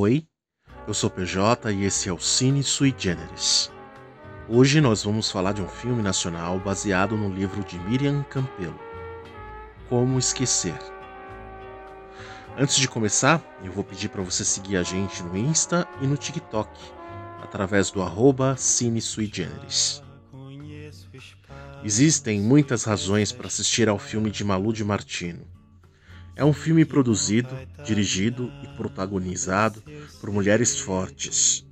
Oi, eu sou PJ e esse é o Cine Sui Generis. Hoje nós vamos falar de um filme nacional baseado no livro de Miriam Campelo, Como Esquecer. Antes de começar, eu vou pedir para você seguir a gente no Insta e no TikTok, através do arroba Cine Sui Generis. Existem muitas razões para assistir ao filme de Malu de Martino é um filme produzido, dirigido e protagonizado por mulheres fortes.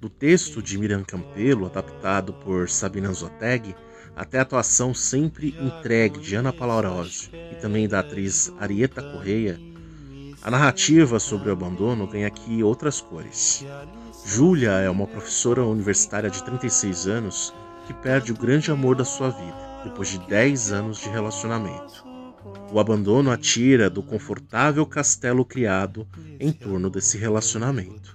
Do texto de Miriam Campelo, adaptado por Sabina Zoteg, até a atuação sempre entregue de Ana Palaurose e também da atriz Arieta Correia, a narrativa sobre o abandono ganha aqui outras cores. Júlia é uma professora universitária de 36 anos que perde o grande amor da sua vida depois de 10 anos de relacionamento. O abandono a tira do confortável castelo criado em torno desse relacionamento.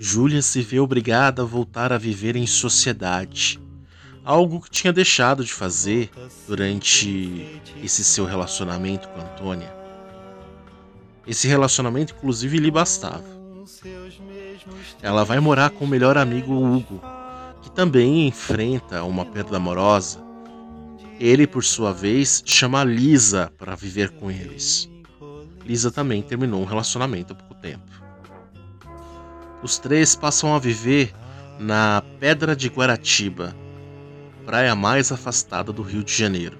Júlia se vê obrigada a voltar a viver em sociedade, algo que tinha deixado de fazer durante esse seu relacionamento com Antônia. Esse relacionamento, inclusive, lhe bastava. Ela vai morar com o melhor amigo Hugo, que também enfrenta uma perda amorosa ele, por sua vez, chama Lisa para viver com eles. Lisa também terminou um relacionamento há pouco tempo. Os três passam a viver na Pedra de Guaratiba, praia mais afastada do Rio de Janeiro.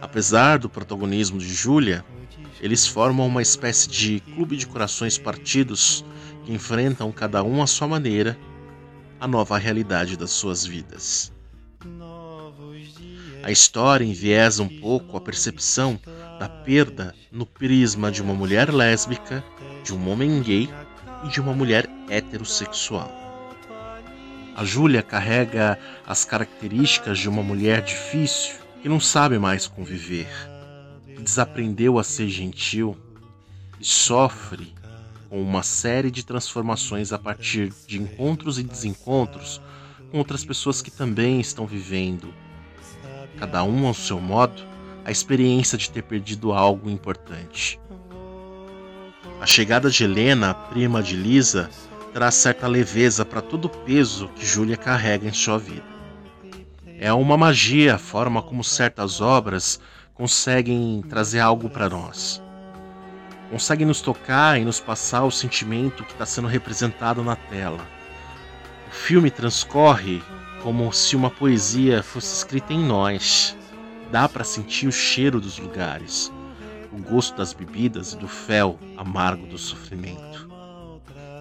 Apesar do protagonismo de Júlia, eles formam uma espécie de clube de corações partidos que enfrentam cada um à sua maneira a nova realidade das suas vidas. A história enviesa um pouco a percepção da perda no prisma de uma mulher lésbica, de um homem gay e de uma mulher heterossexual. A Júlia carrega as características de uma mulher difícil que não sabe mais conviver, que desaprendeu a ser gentil e sofre com uma série de transformações a partir de encontros e desencontros com outras pessoas que também estão vivendo cada um ao seu modo, a experiência de ter perdido algo importante. A chegada de Helena, prima de Lisa, traz certa leveza para todo o peso que Júlia carrega em sua vida. É uma magia a forma como certas obras conseguem trazer algo para nós. Conseguem nos tocar e nos passar o sentimento que está sendo representado na tela. O filme transcorre como se uma poesia fosse escrita em nós. Dá para sentir o cheiro dos lugares, o gosto das bebidas e do fel amargo do sofrimento.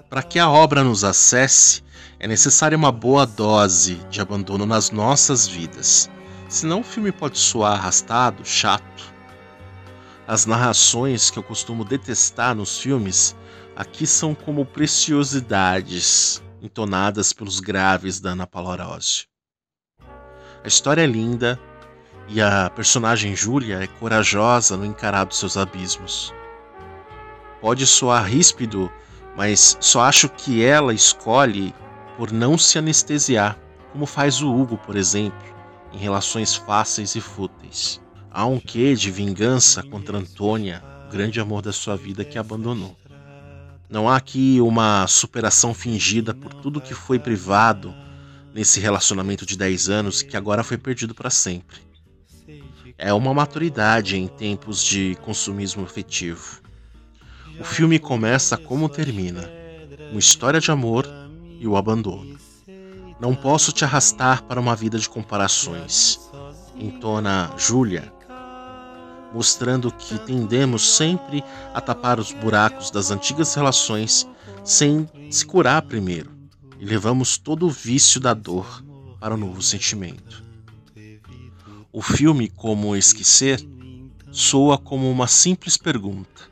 Para que a obra nos acesse, é necessária uma boa dose de abandono nas nossas vidas, senão o filme pode soar arrastado, chato. As narrações que eu costumo detestar nos filmes aqui são como preciosidades entonadas pelos graves da Ana Paula Arósio. A história é linda e a personagem Júlia é corajosa no encarar dos seus abismos. Pode soar ríspido, mas só acho que ela escolhe por não se anestesiar, como faz o Hugo, por exemplo, em relações fáceis e fúteis. Há um quê de vingança contra Antônia, o grande amor da sua vida que abandonou. Não há aqui uma superação fingida por tudo que foi privado nesse relacionamento de 10 anos que agora foi perdido para sempre. É uma maturidade em tempos de consumismo afetivo. O filme começa como termina: uma história de amor e o abandono. Não posso te arrastar para uma vida de comparações, entona Júlia mostrando que tendemos sempre a tapar os buracos das antigas relações sem se curar primeiro e levamos todo o vício da dor para o novo sentimento. O filme Como Esquecer soa como uma simples pergunta: